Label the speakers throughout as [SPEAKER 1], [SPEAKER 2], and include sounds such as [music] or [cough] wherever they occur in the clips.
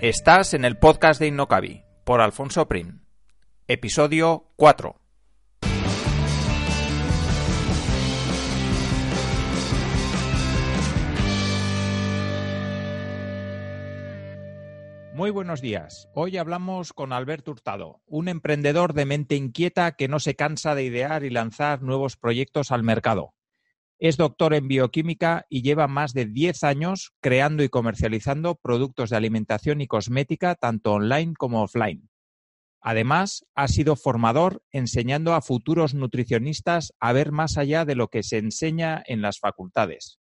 [SPEAKER 1] Estás en el podcast de Innocabi por Alfonso Prim. Episodio 4. Muy buenos días. Hoy hablamos con Alberto Hurtado, un emprendedor de mente inquieta que no se cansa de idear y lanzar nuevos proyectos al mercado. Es doctor en bioquímica y lleva más de 10 años creando y comercializando productos de alimentación y cosmética tanto online como offline. Además, ha sido formador enseñando a futuros nutricionistas a ver más allá de lo que se enseña en las facultades.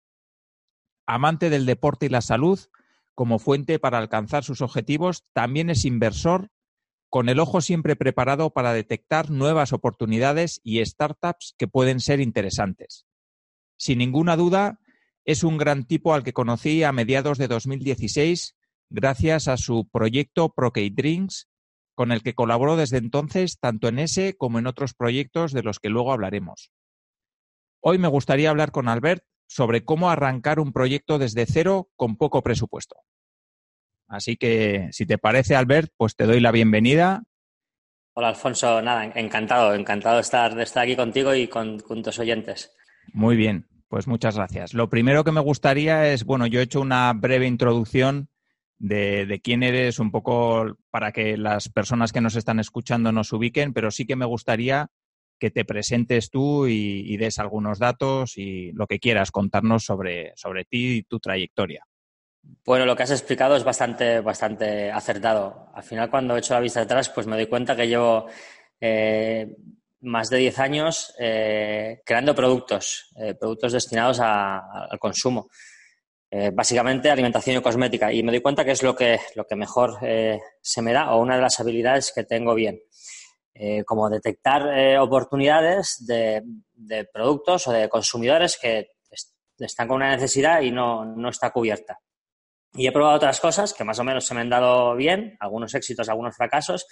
[SPEAKER 1] Amante del deporte y la salud, como fuente para alcanzar sus objetivos, también es inversor con el ojo siempre preparado para detectar nuevas oportunidades y startups que pueden ser interesantes. Sin ninguna duda, es un gran tipo al que conocí a mediados de 2016 gracias a su proyecto Procade Drinks, con el que colaboró desde entonces tanto en ese como en otros proyectos de los que luego hablaremos. Hoy me gustaría hablar con Albert sobre cómo arrancar un proyecto desde cero con poco presupuesto. Así que, si te parece, Albert, pues te doy la bienvenida.
[SPEAKER 2] Hola, Alfonso. Nada, encantado, encantado de estar, de estar aquí contigo y con, con tus oyentes.
[SPEAKER 1] Muy bien, pues muchas gracias. Lo primero que me gustaría es, bueno, yo he hecho una breve introducción de, quién eres, un poco para que las personas que nos están escuchando nos ubiquen, pero sí que me gustaría que te presentes tú y, des algunos datos y lo que quieras contarnos sobre, sobre ti y tu trayectoria.
[SPEAKER 2] Bueno, lo que has explicado es bastante, bastante acertado. Al final, cuando he hecho la vista atrás, pues me doy cuenta que llevo eh, más de 10 años eh, creando productos, eh, productos destinados al consumo. Eh, básicamente alimentación y cosmética. Y me doy cuenta que es lo que, lo que mejor se me da o una de las habilidades que tengo bien. como detectar oportunidades de, de, productos o de consumidores que están con una necesidad y no, no está cubierta. Y he probado otras cosas que más o menos se me han dado bien, algunos éxitos, algunos fracasos,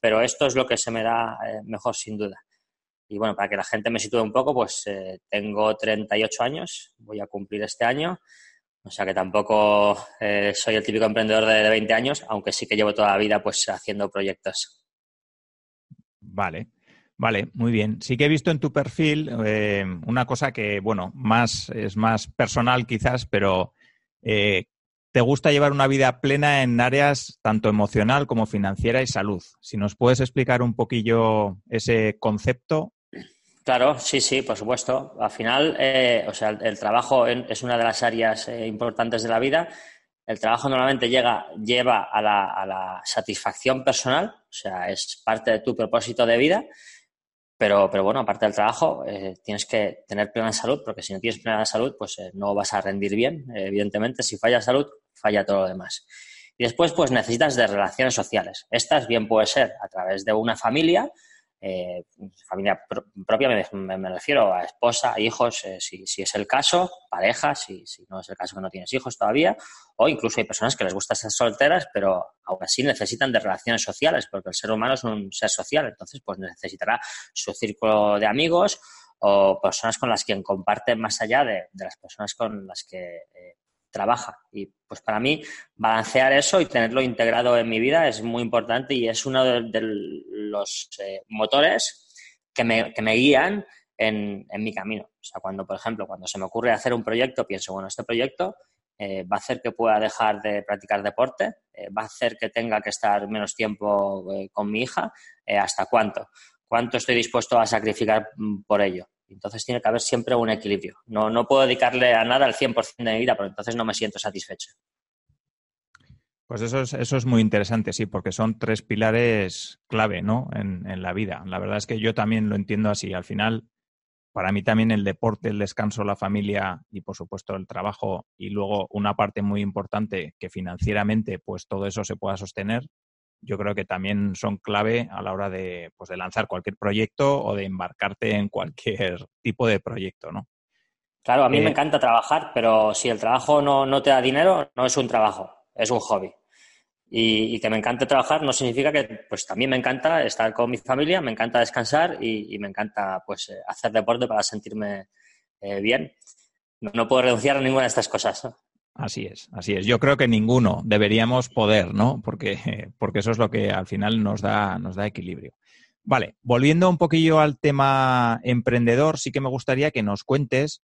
[SPEAKER 2] pero esto es lo que se me da mejor sin duda. Y bueno, para que la gente me sitúe un poco, pues eh, tengo 38 años, voy a cumplir este año. O sea que tampoco eh, soy el típico emprendedor de, 20 años, aunque sí que llevo toda la vida pues haciendo proyectos.
[SPEAKER 1] Vale, vale, muy bien. Sí que he visto en tu perfil eh, una cosa que, bueno, más es más personal quizás, pero te gusta llevar una vida plena en áreas tanto emocional como financiera y salud. Si nos puedes explicar un poquillo ese concepto,
[SPEAKER 2] Claro, sí, sí, por supuesto. Al final, eh, o sea, el, trabajo es una de las áreas eh, importantes de la vida. El trabajo normalmente llega, lleva a la, satisfacción personal, o sea, es parte de tu propósito de vida. Pero, pero bueno, aparte del trabajo, eh, tienes que tener plena salud, porque si no tienes plena salud, pues no vas a rendir bien. evidentemente, si falla salud, falla todo lo demás. Y después, pues necesitas de relaciones sociales. Estas bien puede ser a través de una familia, eh, familia propia me, refiero a esposa, hijos, eh, si, es el caso, pareja, si, si, no es el caso que no tienes hijos todavía, o incluso hay personas que les gusta ser solteras, pero aún así necesitan de relaciones sociales, porque el ser humano es un ser social, entonces pues necesitará su círculo de amigos o personas con las que comparte más allá de, las personas con las que eh, trabaja. Y pues para mí balancear eso y tenerlo integrado en mi vida es muy importante y es uno de, los eh, motores que me, que me guían en, en, mi camino. O sea, cuando, por ejemplo, cuando se me ocurre hacer un proyecto, pienso, bueno, este proyecto eh, va a hacer que pueda dejar de practicar deporte, eh, va a hacer que tenga que estar menos tiempo con mi hija, ¿hasta cuánto? ¿Cuánto estoy dispuesto a sacrificar mm, por ello? Entonces tiene que haber siempre un equilibrio. No, no puedo dedicarle a nada el 100% de mi vida, porque entonces no me siento satisfecho.
[SPEAKER 1] Pues eso es, eso es muy interesante, sí, porque son tres pilares clave, ¿no? En, en, la vida. La verdad es que yo también lo entiendo así. Al final, para mí también el deporte, el descanso, la familia y, por supuesto, el trabajo y luego una parte muy importante que financieramente, pues todo eso se pueda sostener, yo creo que también son clave a la hora de, pues, de lanzar cualquier proyecto o de embarcarte en cualquier [laughs] tipo de proyecto, ¿no?
[SPEAKER 2] Claro, a mí me eh, encanta trabajar, pero si el trabajo no, no, te da dinero, no es un trabajo, es un hobby. Y, que me encante trabajar no significa que, pues también me encanta estar con mi familia, me encanta descansar y, me encanta, pues, eh, hacer deporte para sentirme eh, bien. No, no, puedo renunciar a ninguna de estas cosas.
[SPEAKER 1] Así es, así es. Yo creo que ninguno deberíamos poder, ¿no? Porque, [laughs] porque eso es lo que al final nos da, nos da equilibrio. Vale, volviendo un poquillo al tema emprendedor, sí que me gustaría que nos cuentes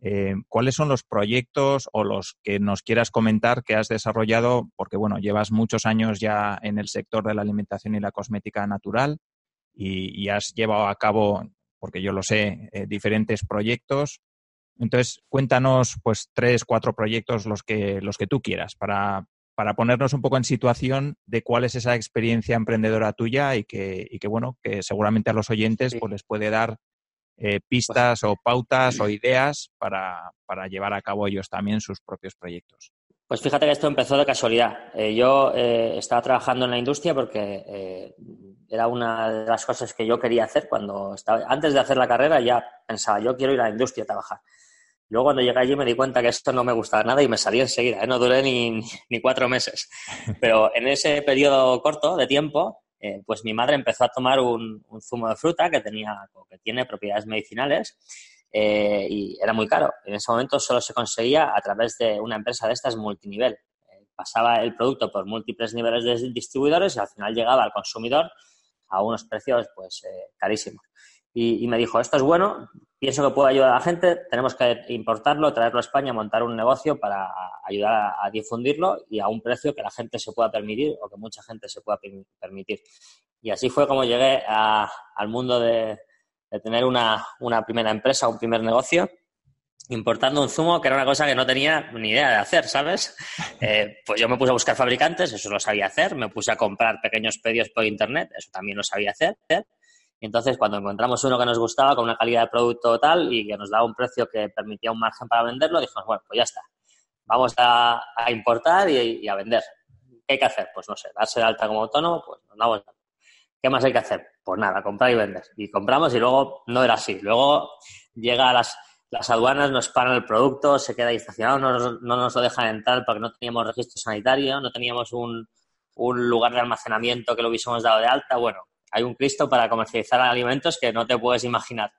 [SPEAKER 1] eh, cuáles son los proyectos o los que nos quieras comentar que has desarrollado, porque bueno, llevas muchos años ya en el sector de la alimentación y la cosmética natural y, has llevado a cabo, porque yo lo sé, eh, diferentes proyectos entonces, cuéntanos pues tres, cuatro proyectos los que, los que tú quieras para, para ponernos un poco en situación de cuál es esa experiencia emprendedora tuya y que, y que bueno, que seguramente a los oyentes pues les puede dar eh, pistas o pautas o [clears throat] ideas para, para, llevar a cabo ellos también sus propios proyectos.
[SPEAKER 2] Pues fíjate que esto empezó de casualidad. Eh, yo eh, estaba trabajando en la industria porque era una de las cosas que yo quería hacer cuando estaba, antes de hacer la carrera ya pensaba, yo quiero ir a la industria a trabajar. Luego cuando llegué allí me di cuenta que esto no me gustaba nada y me salí enseguida, ¿eh? no duré ni, ni, cuatro meses. [laughs] Pero en ese periodo corto de tiempo, eh, pues mi madre empezó a tomar un, zumo de fruta que, tenía, que tiene propiedades medicinales eh, y era muy caro. En ese momento solo se conseguía a través de una empresa de estas multinivel. pasaba el producto por múltiples niveles de distribuidores y al final llegaba al consumidor a unos precios pues carísimos. Y, y, me dijo, esto es bueno, pienso que puede ayudar a la gente, tenemos que importarlo, traerlo a España, montar un negocio para ayudar a, difundirlo y a un precio que la gente se pueda permitir o que mucha gente se pueda permitir. Y así fue como llegué al mundo de, tener una, primera empresa, un primer negocio, importando un zumo que era una cosa que no tenía ni idea de hacer, ¿sabes? [laughs] Eh, pues yo me puse a buscar fabricantes, eso lo sabía hacer, me puse a comprar pequeños pedidos por internet, eso también lo sabía hacer. Y entonces, cuando encontramos uno que nos gustaba con una calidad de producto tal y que nos daba un precio que permitía un margen para venderlo, dijimos, bueno, pues ya está. Vamos a, importar y, a vender. ¿Qué hay que hacer? Pues no sé, darse de alta como autónomo, pues nos damos ¿Qué más hay que hacer? Pues nada, comprar y vender. Y compramos y luego no era así. Luego llega a las, las aduanas, nos paran el producto, se queda ahí estacionado, no, no nos lo dejan entrar porque no teníamos registro sanitario, no teníamos un, un lugar de almacenamiento que lo hubiésemos dado de alta. Bueno, hay un Cristo para comercializar alimentos que no te puedes imaginar.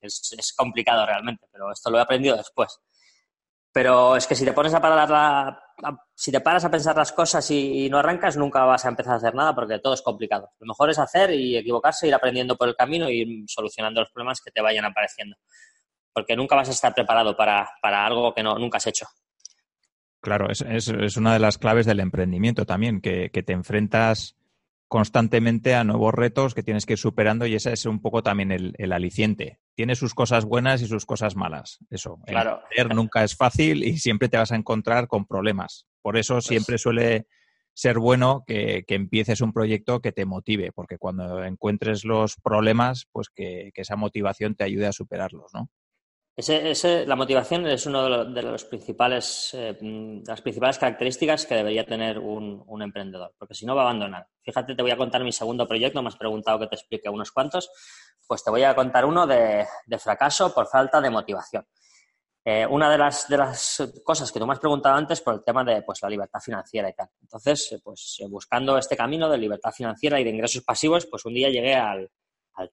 [SPEAKER 2] Es, complicado realmente, pero esto lo he aprendido después. Pero es que si te pones a parar la, si te paras a pensar las cosas y, no arrancas, nunca vas a empezar a hacer nada porque todo es complicado. Lo mejor es hacer y equivocarse, ir aprendiendo por el camino y ir solucionando los problemas que te vayan apareciendo. Porque nunca vas a estar preparado para, algo que no, nunca has hecho.
[SPEAKER 1] Claro, es, es, una de las claves del emprendimiento también, que, que te enfrentas constantemente a nuevos retos que tienes que ir superando y ese es un poco también el, aliciente. Tiene sus cosas buenas y sus cosas malas. Eso.
[SPEAKER 2] Claro.
[SPEAKER 1] nunca es fácil y siempre te vas a encontrar con problemas. Por eso pues siempre suele ser bueno que, empieces un proyecto que te motive, porque cuando encuentres los problemas, pues que, que esa motivación te ayude a superarlos, ¿no?
[SPEAKER 2] Ese, la motivación es una de, los principales, eh, las principales características que debería tener un, emprendedor, porque si no va a abandonar. Fíjate, te voy a contar mi segundo proyecto, me has preguntado que te explique unos cuantos, pues te voy a contar uno de, fracaso por falta de motivación. Eh, una de las, de las cosas que tú me has preguntado antes por el tema de pues, la libertad financiera y tal. Entonces, eh, pues buscando este camino de libertad financiera y de ingresos pasivos, pues un día llegué al,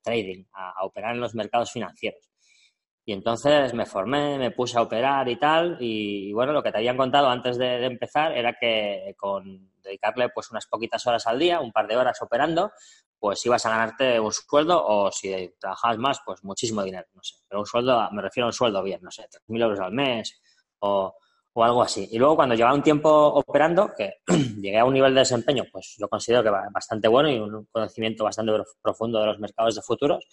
[SPEAKER 2] trading, a operar en los mercados financieros. Y entonces me formé, me puse a operar y tal. Y, bueno, lo que te habían contado antes de, empezar era que con dedicarle pues unas poquitas horas al día, un par de horas operando, pues ibas a ganarte un sueldo o si trabajabas más, pues muchísimo dinero, no sé. Pero un sueldo, me refiero a un sueldo bien, no sé, 3.000 euros al mes o, o algo así. Y luego cuando llevaba un tiempo operando, que [clears throat] llegué a un nivel de desempeño, pues yo considero que bastante bueno y un conocimiento bastante profundo de los mercados de futuros,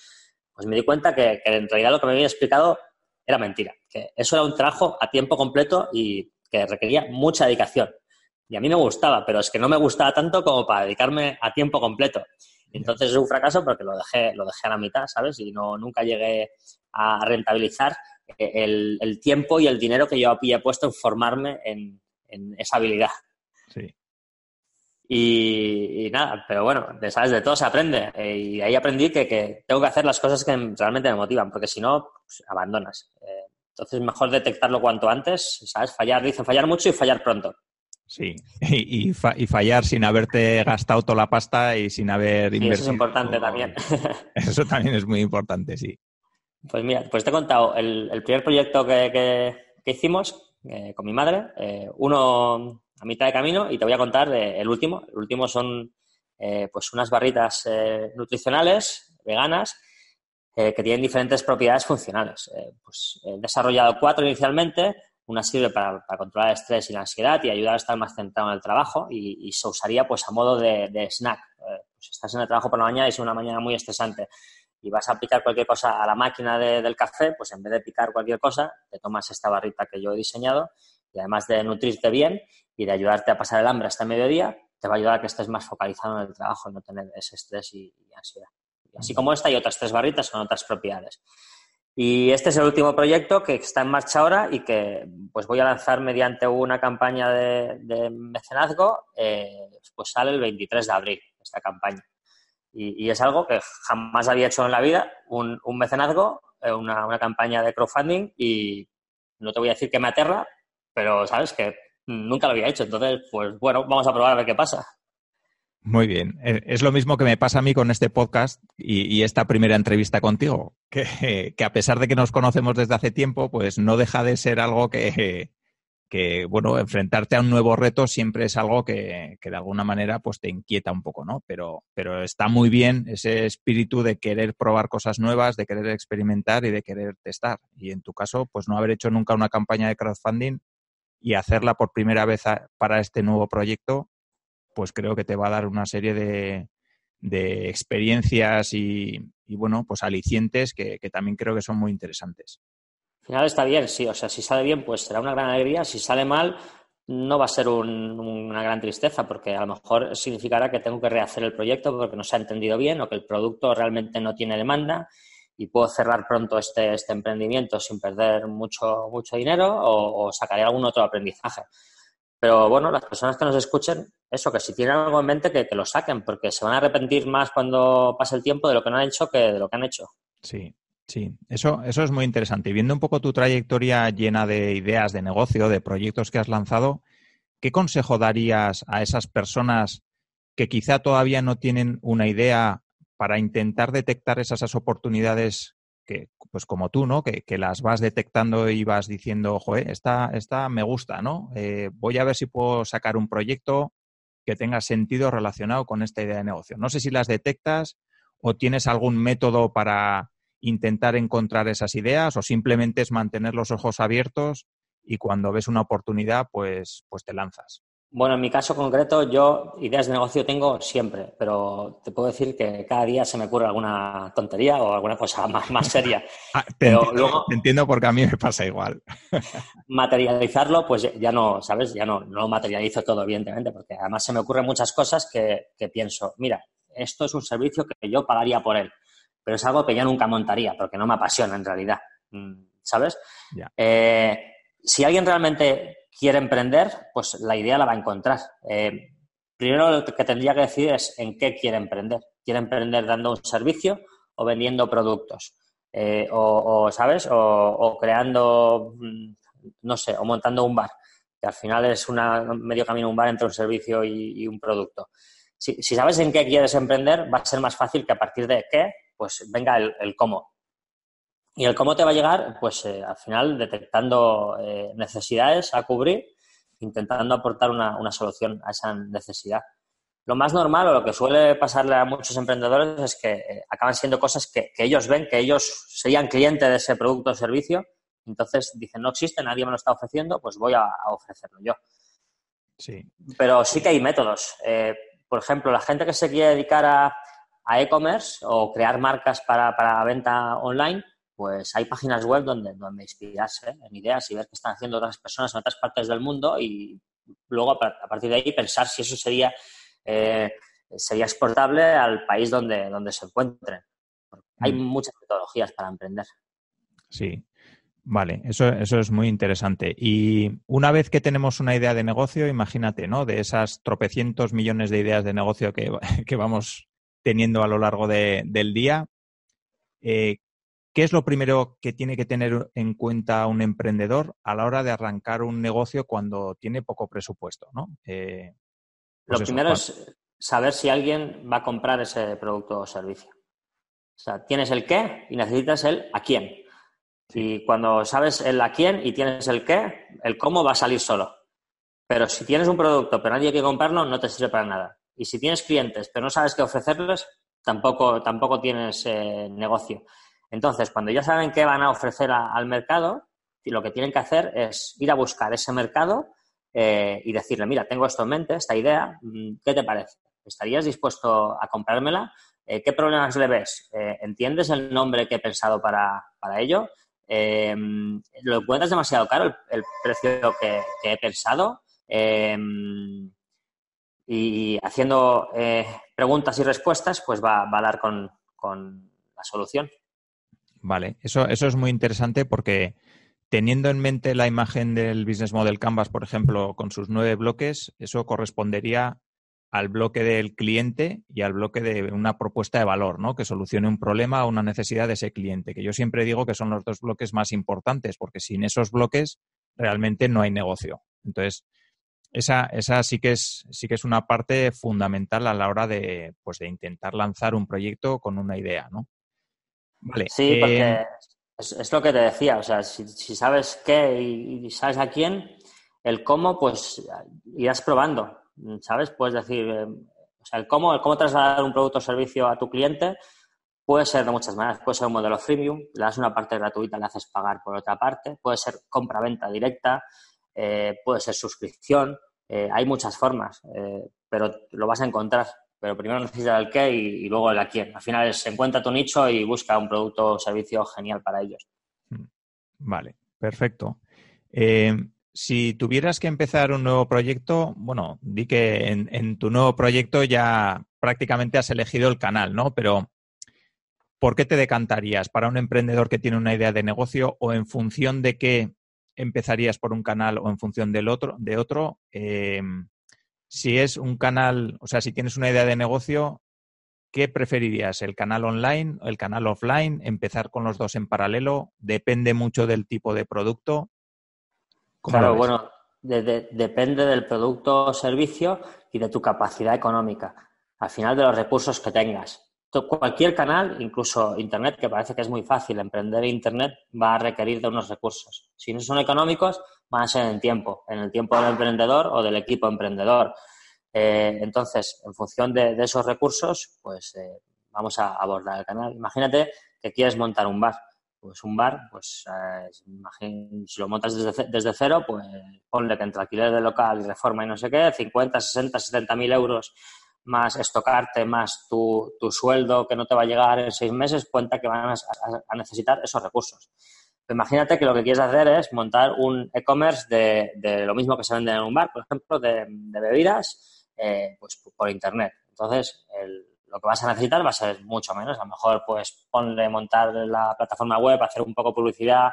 [SPEAKER 2] pues me di cuenta que, en realidad lo que me había explicado era mentira, que eso era un trabajo a tiempo completo y que requería mucha dedicación. Y a mí me gustaba, pero es que no me gustaba tanto como para dedicarme a tiempo completo. Entonces es un fracaso porque lo dejé, lo dejé a la mitad, ¿sabes? Y no, nunca llegué a rentabilizar el, tiempo y el dinero que yo había puesto en formarme en, en esa habilidad.
[SPEAKER 1] Sí.
[SPEAKER 2] Y, nada, pero bueno, de, ¿sabes? De todo se aprende. Eh, y ahí aprendí que, tengo que hacer las cosas que realmente me motivan, porque si no, pues, abandonas. Eh, entonces, mejor detectarlo cuanto antes, ¿sabes? Fallar, dicen fallar mucho y fallar pronto.
[SPEAKER 1] Sí, [laughs] y, fallar sin haberte gastado toda la pasta y sin haber invertido.
[SPEAKER 2] eso es importante también. [laughs] [laughs]
[SPEAKER 1] Eso también es muy importante, sí.
[SPEAKER 2] Pues mira, pues te he contado el, primer proyecto que, que hicimos, eh, con mi madre, uno a mitad de camino y te voy a contar el último. El último son pues unas barritas nutricionales veganas que tienen diferentes propiedades funcionales. pues he desarrollado cuatro inicialmente. Una sirve para, controlar el estrés y la ansiedad y ayudar a estar más centrado en el trabajo y, se usaría pues a modo de, de snack. pues estás en el trabajo por la mañana y es una mañana muy estresante y vas a picar cualquier cosa a la máquina del café, pues en vez de picar cualquier cosa, te tomas esta barrita que yo he diseñado y además de nutrirte bien y de ayudarte a pasar el hambre hasta el mediodía, te va a ayudar a que estés más focalizado en el trabajo y no tener ese estrés y, ansiedad. así como esta y otras tres barritas con otras propiedades. Y este es el último proyecto que está en marcha ahora y que pues voy a lanzar mediante una campaña de, mecenazgo, eh, pues sale el 23 de abril esta campaña. Y, es algo que jamás había hecho en la vida, un, mecenazgo, eh, una, campaña de crowdfunding y no te voy a decir que me aterra, pero sabes que nunca lo había hecho. Entonces, pues bueno, vamos a probar a ver qué pasa.
[SPEAKER 1] Muy bien. Eh, es lo mismo que me pasa a mí con este podcast y, esta primera entrevista contigo, que, [laughs] que, a pesar de que nos conocemos desde hace tiempo, pues no deja de ser algo que, [laughs] que, bueno, enfrentarte a un nuevo reto siempre es algo que, de alguna manera pues te inquieta un poco, ¿no? Pero, pero está muy bien ese espíritu de querer probar cosas nuevas, de querer experimentar y de querer testar. Y en tu caso, pues no haber hecho nunca una campaña de crowdfunding y hacerla por primera vez para este nuevo proyecto, pues creo que te va a dar una serie de, de experiencias y, bueno, pues alicientes que también creo que son muy interesantes
[SPEAKER 2] final está bien, sí. O sea, si sale bien, pues será una gran alegría. Si sale mal, no va a ser una gran tristeza, porque a lo mejor significará que tengo que rehacer el proyecto porque no se ha entendido bien o que el producto realmente no tiene demanda y puedo cerrar pronto este, este emprendimiento sin perder mucho, mucho dinero o, sacaré algún otro aprendizaje. Pero bueno, las personas que nos escuchen, eso, que si tienen algo en mente, que, que lo saquen, porque se van a arrepentir más cuando pase el tiempo de lo que no han hecho que de lo que han hecho.
[SPEAKER 1] Sí, Sí, eso, eso es muy interesante. Y viendo un poco tu trayectoria llena de ideas de negocio, de proyectos que has lanzado, ¿qué consejo darías a esas personas que quizá todavía no tienen una idea para intentar detectar esas, oportunidades que, pues como tú, ¿no? Que, las vas detectando y vas diciendo, ojo, esta, esta me gusta, ¿no? Eh, voy a ver si puedo sacar un proyecto que tenga sentido relacionado con esta idea de negocio. No sé si las detectas o tienes algún método para intentar encontrar esas ideas o simplemente es mantener los ojos abiertos y cuando ves una oportunidad, pues, pues te lanzas?
[SPEAKER 2] Bueno, en mi caso concreto, yo ideas de negocio tengo siempre, pero te puedo decir que cada día se me ocurre alguna tontería o alguna cosa [laughs] más, más seria. [laughs]
[SPEAKER 1] Ah, te, entiendo, luego, entiendo porque a mí me pasa igual. [laughs]
[SPEAKER 2] materializarlo, pues ya no, ¿sabes? Ya no, no lo materializo todo, evidentemente, porque además se me ocurren muchas cosas que, que pienso, mira, esto es un servicio que yo pagaría por él pero es algo que yo nunca montaría porque no me apasiona en realidad, mm, ¿sabes? Eh, si alguien realmente quiere emprender, pues la idea la va a encontrar. Eh, primero lo que tendría que decir es en qué quiere emprender. ¿Quiere emprender dando un servicio o vendiendo productos? Eh, o, ¿sabes? O, creando, mm, no sé, o montando un bar, que al final es una, medio camino un bar entre un servicio y, un producto. Si, si, sabes en qué quieres emprender, va a ser más fácil que a partir de qué pues venga el, cómo. Y el cómo te va a llegar, pues eh, al final detectando eh, necesidades a cubrir, intentando aportar una, solución a esa necesidad. Lo más normal o lo que suele pasarle a muchos emprendedores es que eh, acaban siendo cosas que, ellos ven, que ellos serían clientes de ese producto o servicio, entonces dicen, no existe, nadie me lo está ofreciendo, pues voy a, ofrecerlo yo.
[SPEAKER 1] Sí.
[SPEAKER 2] Pero sí que hay métodos. por ejemplo, la gente que se quiere dedicar a, a e-commerce o crear marcas para, para, venta online, pues hay páginas web donde, donde inspirarse en ideas y ver qué están haciendo otras personas en otras partes del mundo y luego a partir de ahí pensar si eso sería, eh, sería exportable al país donde, donde se encuentren. Hay mm. muchas metodologías para emprender.
[SPEAKER 1] Sí, Vale, eso, eso es muy interesante. Y una vez que tenemos una idea de negocio, imagínate, ¿no? De esas tropecientos millones de ideas de negocio que, [laughs] que vamos teniendo a lo largo del día. Eh, ¿Qué es lo primero que tiene que tener en cuenta un emprendedor a la hora de arrancar un negocio cuando tiene poco presupuesto? ¿no?
[SPEAKER 2] Eh, pues lo primero es saber si alguien va a comprar ese producto o servicio. O sea, tienes el qué y necesitas el a quién. Y cuando sabes el a quién y tienes el qué, el cómo va a salir solo. Pero si tienes un producto pero nadie quiere comprarlo, no te sirve para nada. Y si tienes clientes pero no sabes qué ofrecerles, tampoco, tampoco tienes eh, negocio. Entonces, cuando ya saben qué van a ofrecer al mercado, lo que tienen que hacer es ir a buscar ese mercado eh, y decirle, mira, tengo esto en mente, esta idea, mm, ¿qué te parece? ¿Estarías dispuesto a comprármela? Eh, ¿Qué problemas le ves? ¿Entiendes el nombre que he pensado para, para ello? ¿Lo encuentras demasiado caro el, precio que, he pensado? y haciendo eh, preguntas y respuestas, pues va, a dar con, la solución.
[SPEAKER 1] Vale, eso, eso es muy interesante porque teniendo en mente la imagen del Business Model Canvas, por ejemplo, con sus nueve bloques, eso correspondería al bloque del cliente y al bloque de una propuesta de valor, ¿no? Que solucione un problema o una necesidad de ese cliente, que yo siempre digo que son los dos bloques más importantes, porque sin esos bloques realmente no hay negocio. Entonces, esa, esa sí que es sí que es una parte fundamental a la hora de, pues, de intentar lanzar un proyecto con una idea, ¿no?
[SPEAKER 2] Vale. Sí, porque eh, es, lo que te decía, o sea, si, sabes qué y, sabes a quién, el cómo, pues irás probando, ¿sabes? Puedes decir, eh, o sea, el cómo, el cómo trasladar un producto o servicio a tu cliente puede ser de muchas maneras. Puede ser un modelo freemium, le das una parte gratuita, le haces pagar por otra parte, puede ser compra-venta directa, eh, puede ser suscripción, hay muchas formas, eh, pero lo vas a encontrar. Pero primero necesitas el qué y, luego el a quién. Al final se encuentra tu nicho y busca un producto o servicio genial para ellos. Mm.
[SPEAKER 1] Vale, perfecto. si tuvieras que empezar un nuevo proyecto, bueno, di que en, en, tu nuevo proyecto ya prácticamente has elegido el canal, ¿no? Pero ¿por qué te decantarías para un emprendedor que tiene una idea de negocio o en función de qué empezarías por un canal o en función del otro, de otro. Em, si es un canal, o sea, si tienes una idea de negocio, ¿qué preferirías? ¿El canal online o el canal offline? ¿Empezar con los dos en paralelo? ¿Depende mucho del tipo de producto?
[SPEAKER 2] Claro, bueno, depende del producto o servicio y de tu capacidad económica. Al final de los recursos que tengas cualquier canal, incluso Internet, que parece que es muy fácil, emprender Internet va a requerir de unos recursos. Si no son económicos, van a ser en tiempo, en el tiempo del emprendedor o del equipo emprendedor. Eh, entonces, en función de, esos recursos, pues eh, vamos a abordar el canal. Imagínate que quieres montar un bar. Pues un bar, pues eh, si lo montas desde, cero, pues ponle que entre alquiler de local y reforma y no sé qué, 50, 60, 70 mil euros más estocarte, más tu, sueldo que no te va a llegar en seis meses, cuenta que van a, necesitar esos recursos. Imagínate que lo que quieres hacer es montar un e-commerce de, lo mismo que se vende en un bar, por ejemplo, de, bebidas, eh, pues por internet. Entonces, lo que vas a necesitar va a ser mucho menos. A lo mejor, pues, ponle montar la plataforma web, hacer un poco publicidad,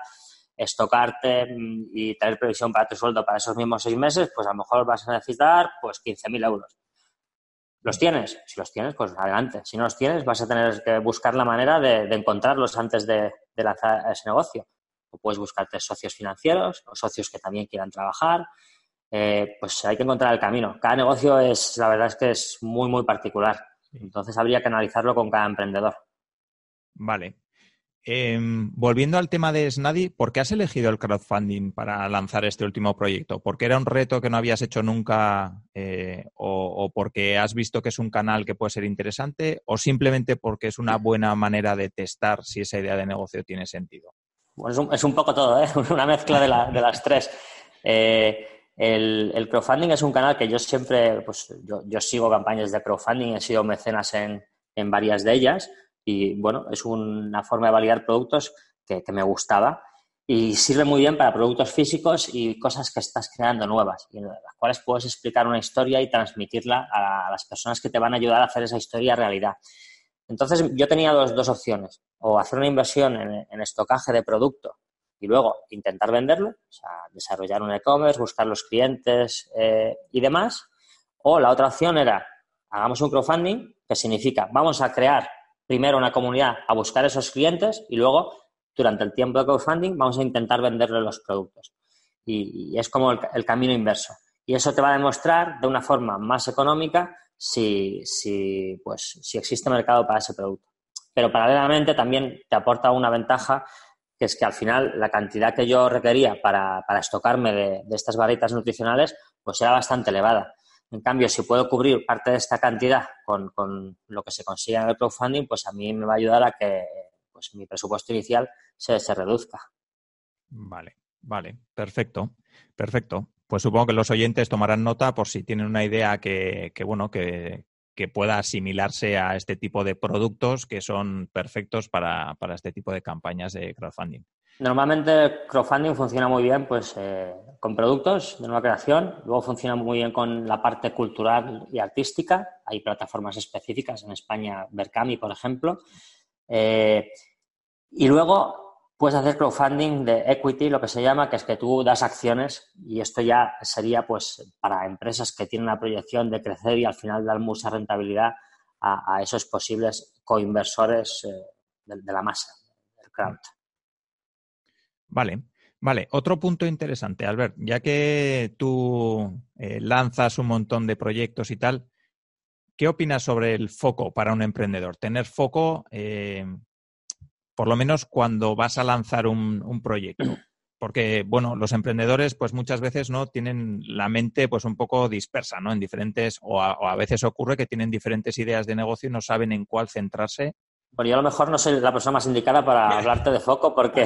[SPEAKER 2] estocarte mm, y tener previsión para tu sueldo para esos mismos seis meses, pues a lo mejor vas a necesitar pues 15.000 euros. ¿Los tienes? Si los tienes, pues adelante. Si no los tienes, vas a tener que buscar la manera de, encontrarlos antes de, lanzar ese negocio. O puedes buscarte socios financieros o socios que también quieran trabajar. Eh, pues hay que encontrar el camino. Cada negocio es, la verdad es que es muy, muy particular. Entonces habría que analizarlo con cada emprendedor.
[SPEAKER 1] Vale. Em, volviendo al tema de Snadi, ¿por qué has elegido el crowdfunding para lanzar este último proyecto? ¿Porque era un reto que no habías hecho nunca eh, o, porque has visto que es un canal que puede ser interesante o simplemente porque es una [laughs] buena manera de testar si esa idea de negocio tiene sentido?
[SPEAKER 2] Es, un, poco todo, ¿eh? [laughs] una mezcla de, las tres. Eh, el, crowdfunding es un canal que yo siempre, pues yo, sigo campañas de crowdfunding, he sido mecenas en varias de ellas y bueno, es una forma de validar productos que, me gustaba y sirve muy bien para productos físicos y cosas que estás creando nuevas y en las cuales puedes explicar una historia y transmitirla a las personas que te van a ayudar a hacer esa historia realidad. Entonces yo tenía dos, dos opciones, o hacer una inversión en, estocaje de producto y luego intentar venderlo, o sea, desarrollar un e-commerce, buscar los clientes eh, y demás, o la otra opción era, hagamos un crowdfunding, que significa, vamos a crear primero una comunidad a buscar esos clientes y luego, durante el tiempo de crowdfunding, vamos a intentar venderle los productos. Y, es como el, camino inverso. Y eso te va a demostrar de una forma más económica si, si, pues, si existe mercado para ese producto. Pero paralelamente también te aporta una ventaja que es que al final la cantidad que yo requería para, estocarme de, estas barritas nutricionales, pues era bastante elevada. En cambio, si puedo cubrir parte de esta cantidad con, lo que se consigue en el crowdfunding, pues a mí me va a ayudar a que pues, mi presupuesto inicial se, se reduzca.
[SPEAKER 1] Vale, vale, perfecto, perfecto. Pues supongo que los oyentes tomarán nota por si tienen una idea que, bueno, que, pueda asimilarse a este tipo de productos que son perfectos para, este tipo de campañas de crowdfunding.
[SPEAKER 2] Normalmente crowdfunding funciona muy bien pues, eh, con productos de nueva creación, luego funciona muy bien con la parte cultural y artística. Hay plataformas específicas en España, Berkami, por ejemplo. Eh, y luego Puedes hacer crowdfunding de equity, lo que se llama, que es que tú das acciones y esto ya sería pues para empresas que tienen la proyección de crecer y al final dar mucha rentabilidad a, esos posibles coinversores eh, de, la masa, del crowd.
[SPEAKER 1] Vale, vale. Otro punto interesante, Albert, ya que tú eh, lanzas un montón de proyectos y tal, ¿qué opinas sobre el foco para un emprendedor? Tener foco, eh, por lo menos cuando vas a lanzar un, proyecto. [clears throat] Porque, bueno, los emprendedores, pues muchas veces no tienen la mente, pues un poco dispersa, ¿no? En diferentes, o a, veces ocurre que tienen diferentes ideas de negocio y no saben en cuál centrarse.
[SPEAKER 2] Bueno, yo a lo mejor no soy la persona más indicada para [laughs] hablarte de foco, porque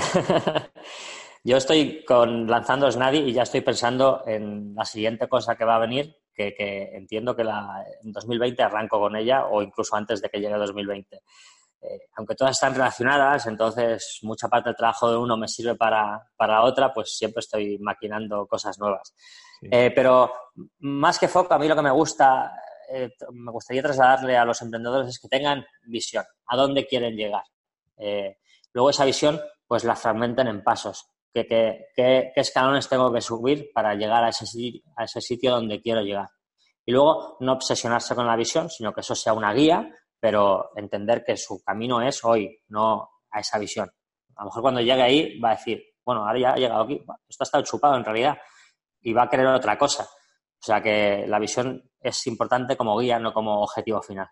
[SPEAKER 2] [laughs] yo estoy con lanzando Snadi y ya estoy pensando en la siguiente cosa que va a venir, que, entiendo que la, en 2020 arranco con ella o incluso antes de que llegue 2020. Eh, aunque todas están relacionadas, entonces mucha parte del trabajo de uno me sirve para, para otra, pues siempre estoy maquinando cosas nuevas. Eh, pero más que foco, a mí lo que me gusta, eh, me gustaría trasladarle a los emprendedores es que tengan visión, a dónde quieren llegar. luego esa visión, pues la fragmenten en pasos. ¿Qué, qué, escalones tengo que subir para llegar a ese, a ese sitio donde quiero llegar? Y luego no obsesionarse con la visión, sino que eso sea una guía pero entender que su camino es hoy, no a esa visión. A lo mejor cuando llegue ahí va a decir, bueno, ahora ya ha llegado aquí, esto ha estado chupado en realidad y va a querer otra cosa. O sea que la visión es importante como guía, no como objetivo final.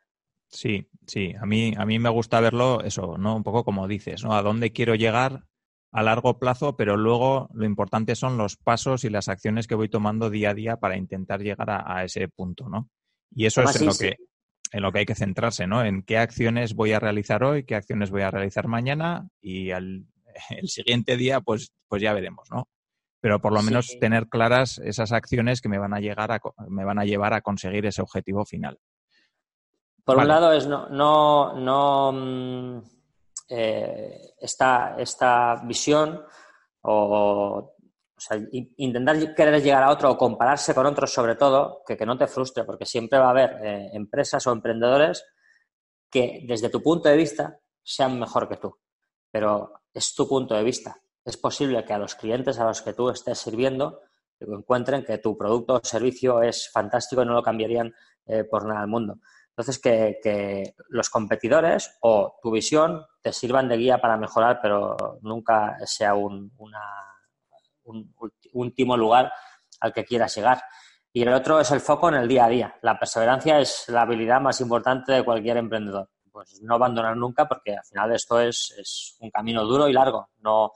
[SPEAKER 1] Sí, sí, a mí, a mí me gusta verlo eso, ¿no? Un poco como dices, ¿no? A dónde quiero llegar a largo plazo, pero luego lo importante son los pasos y las acciones que voy tomando día a día para intentar llegar a, ese punto, ¿no? Y eso es lo que en lo que hay que centrarse, ¿no? En qué acciones voy a realizar hoy, qué acciones voy a realizar mañana y al, [laughs] el siguiente día, pues, pues ya veremos, ¿no? Pero por lo menos tener claras esas acciones que me van a llegar a, me van a llevar a conseguir ese objetivo final.
[SPEAKER 2] Por un lado es no, no, no mm, eh, esta, esta visión o o sea, intentar querer llegar a otro o compararse con otros, sobre todo, que, que no te frustre, porque siempre va a haber eh, empresas o emprendedores que, desde tu punto de vista, sean mejor que tú. Pero es tu punto de vista. Es posible que a los clientes a los que tú estés sirviendo encuentren que tu producto o servicio es fantástico y no lo cambiarían eh, por nada al mundo. Entonces, que, que, los competidores o tu visión te sirvan de guía para mejorar, pero nunca sea un, una un último lugar al que quieras llegar. Y el otro es el foco en el día a día. La perseverancia es la habilidad más importante de cualquier emprendedor. Pues no abandonar nunca porque al final esto es, un camino duro y largo. No,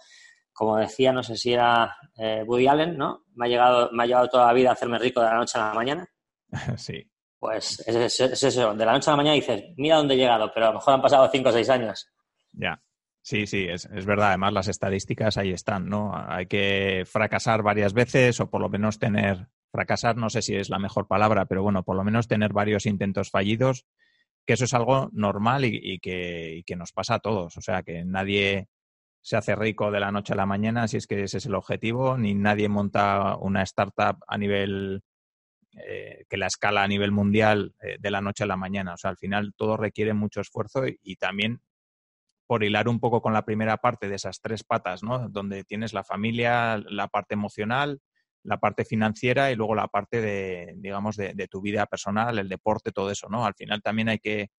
[SPEAKER 2] como decía, no sé si era eh, Woody Allen, ¿no? Me ha, llegado, me ha llevado toda la vida a hacerme rico de la noche a la mañana. [laughs]
[SPEAKER 1] Sí.
[SPEAKER 2] Pues es, es, eso, de la noche a la mañana dices, mira dónde he llegado, pero a lo mejor han pasado cinco o seis años.
[SPEAKER 1] Ya. Sí, sí, es, es, verdad. Además, las estadísticas ahí están, ¿no? Hay que fracasar varias veces o por lo menos tener, fracasar no sé si es la mejor palabra, pero bueno, por lo menos tener varios intentos fallidos, que eso es algo normal y, que, y que nos pasa a todos. O sea, que nadie se hace rico de la noche a la mañana, si es que ese es el objetivo, ni nadie monta una startup a nivel, eh, que la escala a nivel mundial eh, de la noche a la mañana. O sea, al final todo requiere mucho esfuerzo y también por hilar un poco con la primera parte de esas tres patas, ¿no? Donde tienes la familia, la parte emocional, la parte financiera y luego la parte de, digamos, de, tu vida personal, el deporte, todo eso, ¿no? Al final también hay que,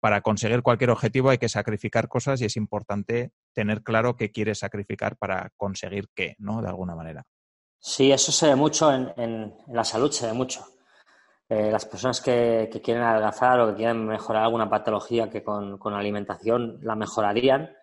[SPEAKER 1] para conseguir cualquier objetivo hay que sacrificar cosas y es importante tener claro qué quieres sacrificar para conseguir qué, ¿no? De alguna manera.
[SPEAKER 2] Sí, eso se ve mucho en, en la salud, se ve mucho. Eh, las personas que, quieren adelgazar o que quieren mejorar alguna patología que con, alimentación la mejorarían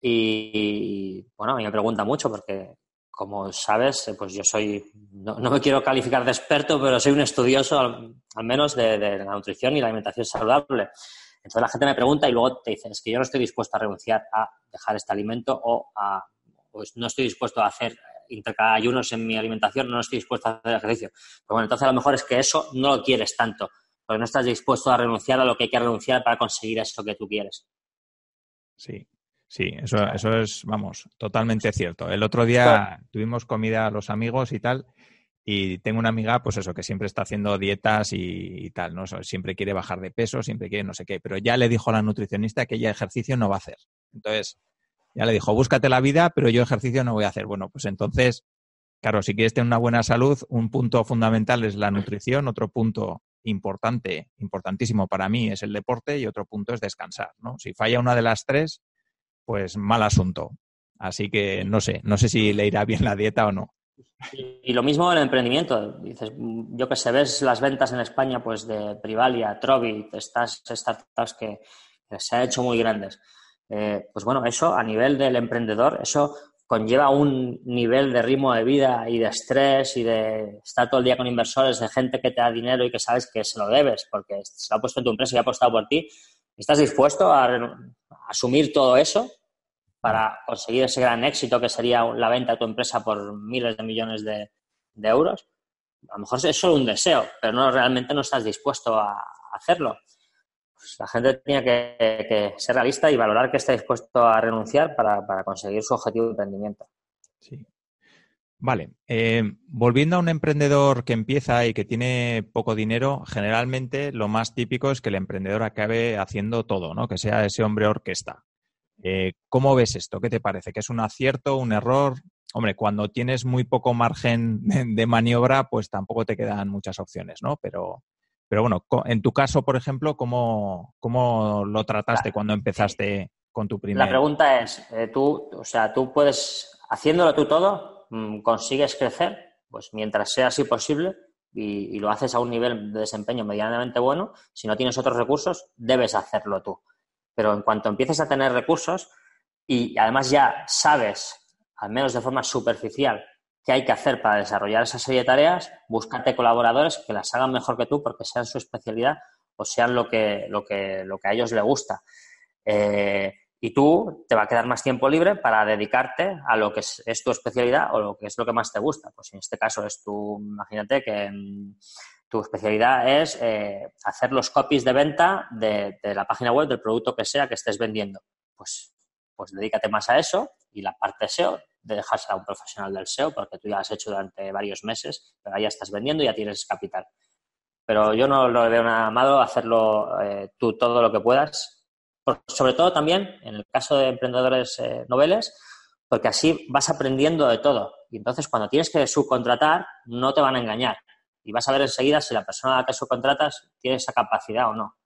[SPEAKER 2] Y, bueno, a mí me pregunta mucho porque, como sabes, pues yo soy, no, me quiero calificar de experto, pero soy un estudioso al, menos de, de, la nutrición y la alimentación saludable. Entonces la gente me pregunta y luego te dice, es que yo no estoy dispuesto a renunciar a dejar este alimento o a, pues no estoy dispuesto a hacer intercalar ayunos en mi alimentación, no estoy dispuesto a hacer ejercicio. Pero bueno, entonces a lo mejor es que eso no lo quieres tanto, porque no estás dispuesto a renunciar a lo que hay que renunciar para conseguir eso que tú quieres.
[SPEAKER 1] Sí, sí, eso, eso es, vamos, totalmente cierto. El otro día tuvimos comida a los amigos y tal, y tengo una amiga, pues eso, que siempre está haciendo dietas y, tal, ¿no? siempre quiere bajar de peso, siempre quiere no sé qué, pero ya le dijo a la nutricionista que ella ejercicio no va a hacer. Entonces, ya le dijo, búscate la vida, pero yo ejercicio no voy a hacer. Bueno, pues entonces, claro, si quieres tener una buena salud, un punto fundamental es la nutrición, otro punto importante, importantísimo para mí es el deporte y otro punto es descansar, ¿no? Si falla una de las tres, pues mal asunto. Así que no sé, no sé si le irá bien la dieta o no.
[SPEAKER 2] Y lo mismo en el emprendimiento. Dices, yo que sé, ves las ventas en España pues de Privalia, Trovi, estas startups que, se han hecho muy grandes. Eh, pues bueno, eso a nivel del emprendedor, eso conlleva un nivel de ritmo de vida y de estrés y de estar todo el día con inversores, de gente que te da dinero y que sabes que se lo debes porque se lo ha puesto en tu empresa y ha apostado por ti. ¿Estás dispuesto a asumir todo eso para conseguir ese gran éxito que sería la venta de tu empresa por miles de millones de, euros, a lo mejor es solo un deseo, pero no realmente no estás dispuesto a hacerlo. La gente tiene que, ser realista y valorar que está dispuesto a renunciar para, conseguir su objetivo de emprendimiento.
[SPEAKER 1] Sí. Vale. Eh, volviendo a un emprendedor que empieza y que tiene poco dinero, generalmente lo más típico es que el emprendedor acabe haciendo todo, ¿no? Que sea ese hombre orquesta. Eh, ¿Cómo ves esto? ¿Qué te parece? ¿Que es un acierto, un error? Hombre, cuando tienes muy poco margen [laughs] de maniobra, pues tampoco te quedan muchas opciones, ¿no? Pero, pero bueno, en tu caso, por ejemplo, ¿cómo, cómo lo trataste cuando empezaste con tu primer?
[SPEAKER 2] La pregunta es, eh, tú, o sea, tú puedes, haciéndolo tú todo, mm, consigues crecer, pues mientras sea así posible, y, y, lo haces a un nivel de desempeño medianamente bueno, si no tienes otros recursos, debes hacerlo tú. Pero en cuanto empieces a tener recursos y además ya sabes, al menos de forma superficial, qué hay que hacer para desarrollar esa serie de tareas, búscate colaboradores que las hagan mejor que tú porque sean su especialidad o sean lo que, lo que, lo que a ellos les gusta. Eh, y tú te va a quedar más tiempo libre para dedicarte a lo que es, tu especialidad o lo que es lo que más te gusta. Pues en este caso es tu, imagínate que mm, tu especialidad es eh, hacer los copies de venta de, la página web del producto que sea que estés vendiendo. Pues, pues dedícate más a eso y la parte SEO de dejarse a un profesional del SEO porque tú ya has hecho durante varios meses, pero ya estás vendiendo y ya tienes capital. Pero yo no lo veo nada malo hacerlo eh, tú todo lo que puedas. sobre todo también en el caso de emprendedores eh, noveles, porque así vas aprendiendo de todo. Y entonces cuando tienes que subcontratar, no te van a engañar y vas a ver enseguida si la persona a la que subcontratas tiene esa capacidad o no.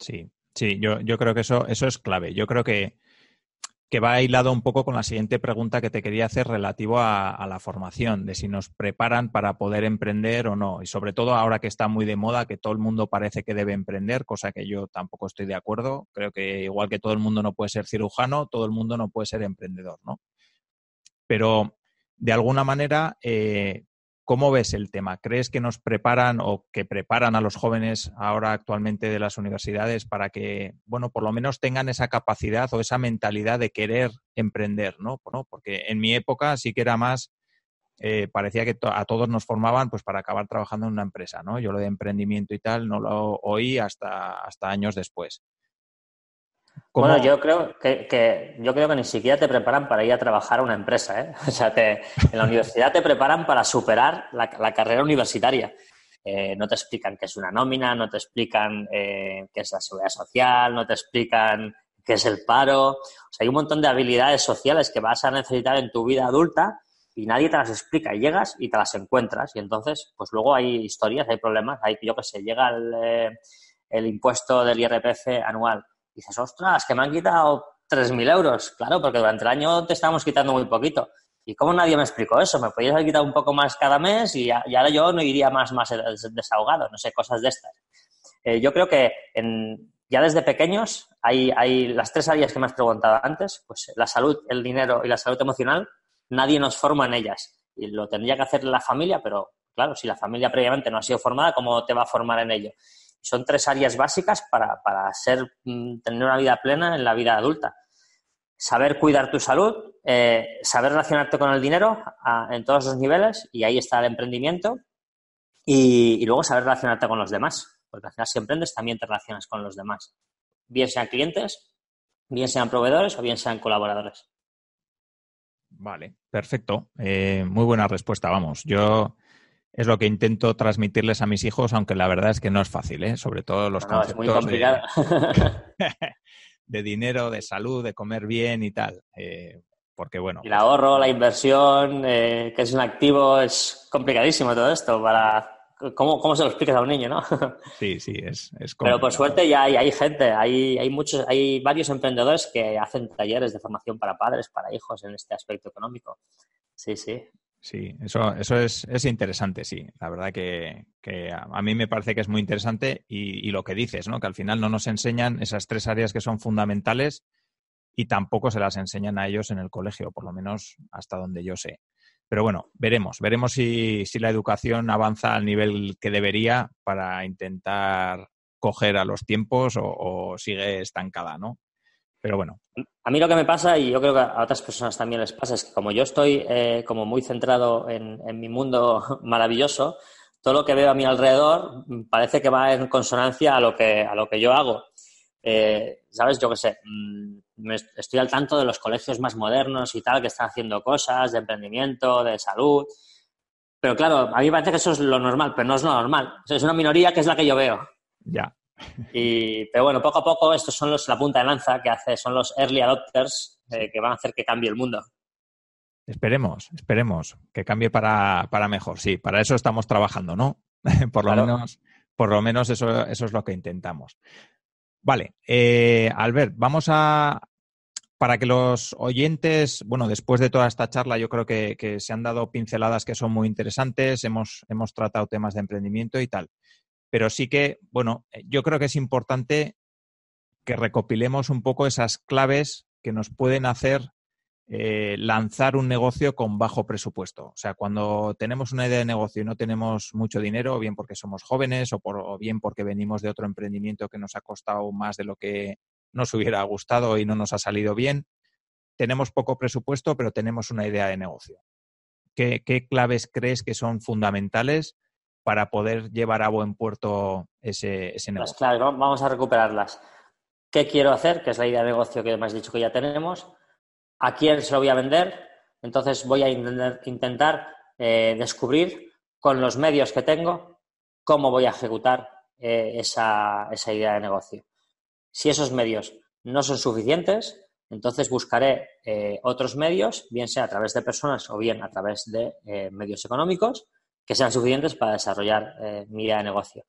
[SPEAKER 1] Sí, sí, yo, yo creo que eso, eso es clave. Yo creo que, que va hilado un poco con la siguiente pregunta que te quería hacer relativo a, la formación, de si nos preparan para poder emprender o no. Y sobre todo ahora que está muy de moda, que todo el mundo parece que debe emprender, cosa que yo tampoco estoy de acuerdo. Creo que igual que todo el mundo no puede ser cirujano, todo el mundo no puede ser emprendedor, ¿no? Pero de alguna manera, eh, ¿Cómo ves el tema? ¿Crees que nos preparan o que preparan a los jóvenes ahora actualmente de las universidades para que, bueno, por lo menos tengan esa capacidad o esa mentalidad de querer emprender, ¿no? Porque en mi época sí que era más, eh, parecía que a todos nos formaban pues para acabar trabajando en una empresa, ¿no? Yo lo de emprendimiento y tal no lo oí hasta, hasta años después.
[SPEAKER 2] Bueno, yo creo que, yo creo que ni siquiera te preparan para ir a trabajar a una empresa. ¿eh? [laughs] O sea, en la universidad te preparan para superar la, carrera universitaria. Eh, no te explican qué es una nómina, no te explican eh, qué es la seguridad social, no te explican qué es el paro. O sea, hay un montón de habilidades sociales que vas a necesitar en tu vida adulta y nadie te las explica. Y llegas y te las encuentras. Y entonces, pues luego hay historias, hay problemas. Hay, yo qué sé, llega el, el impuesto del IRPF anual dices, ostras, que me han quitado 3.000 euros. Claro, porque durante el año te estábamos quitando muy poquito. ¿Y cómo nadie me explicó eso? Me podías haber quitado un poco más cada mes y, ahora yo no iría más, más desahogado, no sé, cosas de estas. Eh, yo creo que en, ya desde pequeños hay, hay las tres áreas que me has preguntado antes, pues la salud, el dinero y la salud emocional, nadie nos forma en ellas. Y lo tendría que hacer la familia, pero claro, si la familia previamente no ha sido formada, ¿cómo te va a formar en ello? Son tres áreas básicas para, para ser, mm, tener una vida plena en la vida adulta. Saber cuidar tu salud, eh, saber relacionarte con el dinero en todos los niveles, y ahí está el emprendimiento, y, luego saber relacionarte con los demás, porque al final si emprendes también te relacionas con los demás, bien sean clientes, bien sean proveedores o bien sean colaboradores.
[SPEAKER 1] Vale, perfecto. Eh, muy buena respuesta, vamos. Yo es lo que intento transmitirles a mis hijos, aunque la verdad es que no es fácil, ¿eh? sobre todo los conceptos [laughs] De, dinero, de salud, de comer bien y tal. Eh, porque bueno.
[SPEAKER 2] el ahorro, la inversión, eh, que es un activo, es complicadísimo todo esto para. ¿Cómo, cómo se lo explicas a un niño, no? [laughs]
[SPEAKER 1] Sí, sí, es, es
[SPEAKER 2] Pero por suerte ya hay, hay gente, hay, hay, muchos, hay varios emprendedores que hacen talleres de formación para padres, para hijos en este aspecto económico. Sí, sí.
[SPEAKER 1] Sí, eso, eso es, es interesante, sí. La verdad que, a, mí me parece que es muy interesante y, lo que dices, ¿no? Que al final no nos enseñan esas tres áreas que son fundamentales y tampoco se las enseñan a ellos en el colegio, por lo menos hasta donde yo sé. Pero bueno, veremos, veremos si, si la educación avanza al nivel que debería para intentar coger a los tiempos o, o sigue estancada, ¿no? Pero bueno.
[SPEAKER 2] A mí lo que me pasa, y yo creo que a otras personas también les pasa, es que como yo estoy eh, como muy centrado en, mi mundo [laughs] maravilloso, todo lo que veo a mi alrededor parece que va en consonancia a lo que, a lo que yo hago. Eh, ¿Sabes? Yo qué sé, mm, estoy al tanto de los colegios más modernos y tal, que están haciendo cosas de emprendimiento, de salud. Pero claro, a mí me parece que eso es lo normal, pero no es lo normal. es una minoría que es la que yo veo.
[SPEAKER 1] Ya. [laughs]
[SPEAKER 2] Y, pero bueno, poco a poco estos son los, la punta de lanza que hace, son los early adopters eh, que van a hacer que cambie el mundo.
[SPEAKER 1] Esperemos, esperemos que cambie para, mejor. Sí, para eso estamos trabajando, ¿no? [laughs] por, lo menos, por lo menos eso, eso es lo que intentamos. Vale, eh, Albert, vamos a, para que los oyentes, bueno, después de toda esta charla, yo creo que, que, se han dado pinceladas que son muy interesantes, hemos, hemos tratado temas de emprendimiento y tal. Pero sí que, bueno, eh, yo creo que es importante que recopilemos un poco esas claves que nos pueden hacer eh, lanzar un negocio con bajo presupuesto. O sea, cuando tenemos una idea de negocio y no tenemos mucho dinero, bien porque somos jóvenes o, o bien porque venimos de otro emprendimiento que nos ha costado más de lo que nos hubiera gustado y no nos ha salido bien, tenemos poco presupuesto, pero tenemos una idea de negocio. ¿Qué, qué claves crees que son fundamentales para poder llevar a buen puerto ese, ese negocio.
[SPEAKER 2] claro, vamos a recuperarlas. ¿Qué quiero hacer? Que es la idea de negocio que me has dicho que ya tenemos. ¿A quién se lo voy a vender? Entonces voy a intentar, eh, descubrir con los medios que tengo cómo voy a ejecutar eh, esa, idea de negocio. Si esos medios no son suficientes, entonces buscaré eh, otros medios, bien sea a través de personas o bien a través de medios económicos, que sean suficientes para desarrollar eh, mi idea de negocio.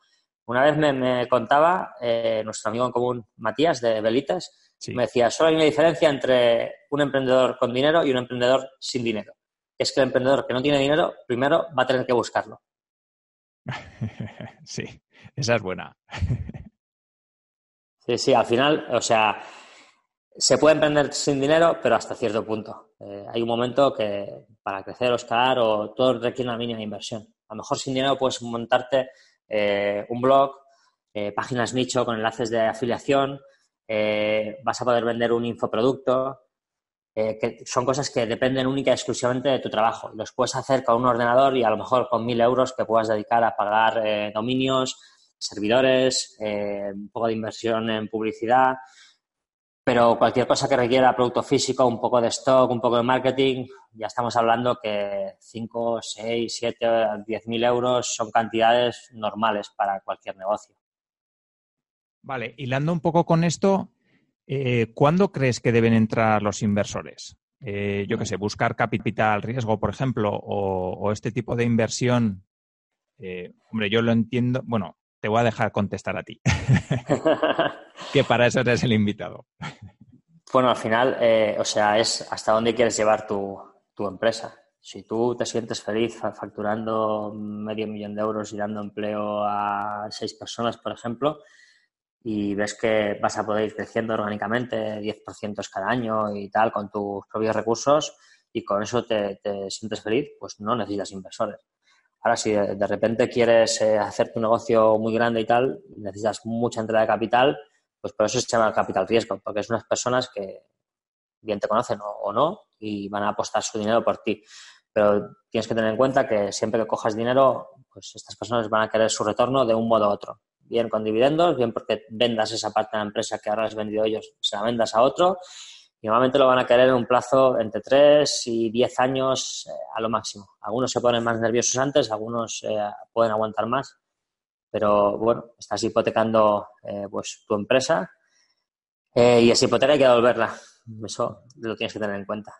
[SPEAKER 2] Una vez me, contaba eh, nuestro amigo en común, Matías, de Belitas, me decía, solo hay una diferencia entre un emprendedor con dinero y un emprendedor sin dinero. Es que el emprendedor que no tiene dinero, primero va a tener que buscarlo. [laughs]
[SPEAKER 1] sí, esa es buena. [laughs]
[SPEAKER 2] sí, sí, al final, o sea, se puede emprender sin dinero, pero hasta cierto punto. Eh, hay un momento que para crecer o escalar o todo requiere una mínima inversión. A lo mejor sin dinero puedes montarte eh, un blog, eh, páginas nicho con enlaces de afiliación, vas a poder vender un infoproducto, que son cosas que dependen única y exclusivamente de tu trabajo. Los puedes hacer con un ordenador y a lo mejor con mil euros que puedas dedicar a pagar dominios, servidores, un poco de inversión en publicidad pero cualquier cosa que requiera producto físico, un poco de stock, un poco de marketing, ya estamos hablando que 5, 6, 7, 10 mil euros son cantidades normales para cualquier negocio.
[SPEAKER 1] Vale, hilando un poco con esto, eh, ¿cuándo crees que deben entrar los inversores? Eh, yo qué sé, buscar capital riesgo, por ejemplo, o, este tipo de inversión. Eh, hombre, yo lo entiendo. Bueno, te voy a dejar contestar a ti. [laughs] [laughs] que para eso eres el invitado.
[SPEAKER 2] Bueno, al final, eh, o sea, es hasta dónde quieres llevar tu, empresa. Si tú te sientes feliz facturando medio millón de euros y dando empleo a seis personas, por ejemplo, y ves que vas a poder ir creciendo orgánicamente 10% cada año y tal con tus propios recursos y con eso te, sientes feliz, pues no necesitas inversores. Ahora, si de, repente quieres eh, hacer tu negocio muy grande y tal, necesitas mucha entrada de capital, pues por eso se llama capital riesgo, porque es unas personas que bien te conocen o, no y van a apostar su dinero por ti. Pero tienes que tener en cuenta que siempre que cojas dinero, pues estas personas van a querer su retorno de un modo u otro bien con dividendos, bien porque vendas esa parte de la empresa que ahora has vendido ellos, se la vendas a otro. Normalmente lo van a querer en un plazo entre 3 y 10 años eh, a lo máximo. Algunos se ponen más nerviosos antes, algunos eh, pueden aguantar más. Pero bueno, estás hipotecando eh, pues, tu empresa y esa hipoteca hay que devolverla. Eso lo tienes que tener en cuenta.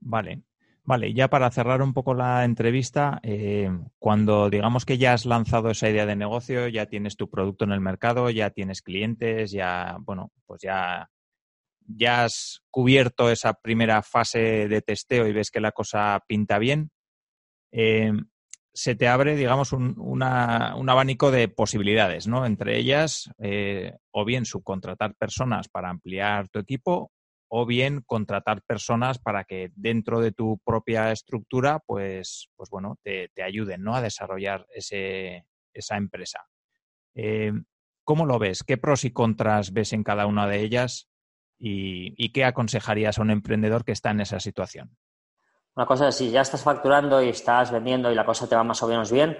[SPEAKER 1] Vale. Vale, ya para cerrar un poco la entrevista, cuando digamos que ya has lanzado esa idea de negocio, ya tienes tu producto en el mercado, ya tienes clientes, ya, bueno, pues ya, ya has cubierto esa primera fase de testeo y ves que la cosa pinta bien, eh, se te abre, digamos, un, un, abanico de posibilidades, ¿no? Entre ellas, eh, o bien subcontratar personas para ampliar tu equipo, o bien contratar personas para que dentro de tu propia estructura, pues, pues bueno, te, ayuden ¿no? a desarrollar esa empresa. Eh, ¿Cómo lo ves? ¿Qué pros y contras ves en cada una de ellas? Y, qué aconsejarías a un emprendedor que está en esa situación?
[SPEAKER 2] Una cosa es, si ya estás facturando y estás vendiendo y la cosa te va más o menos bien,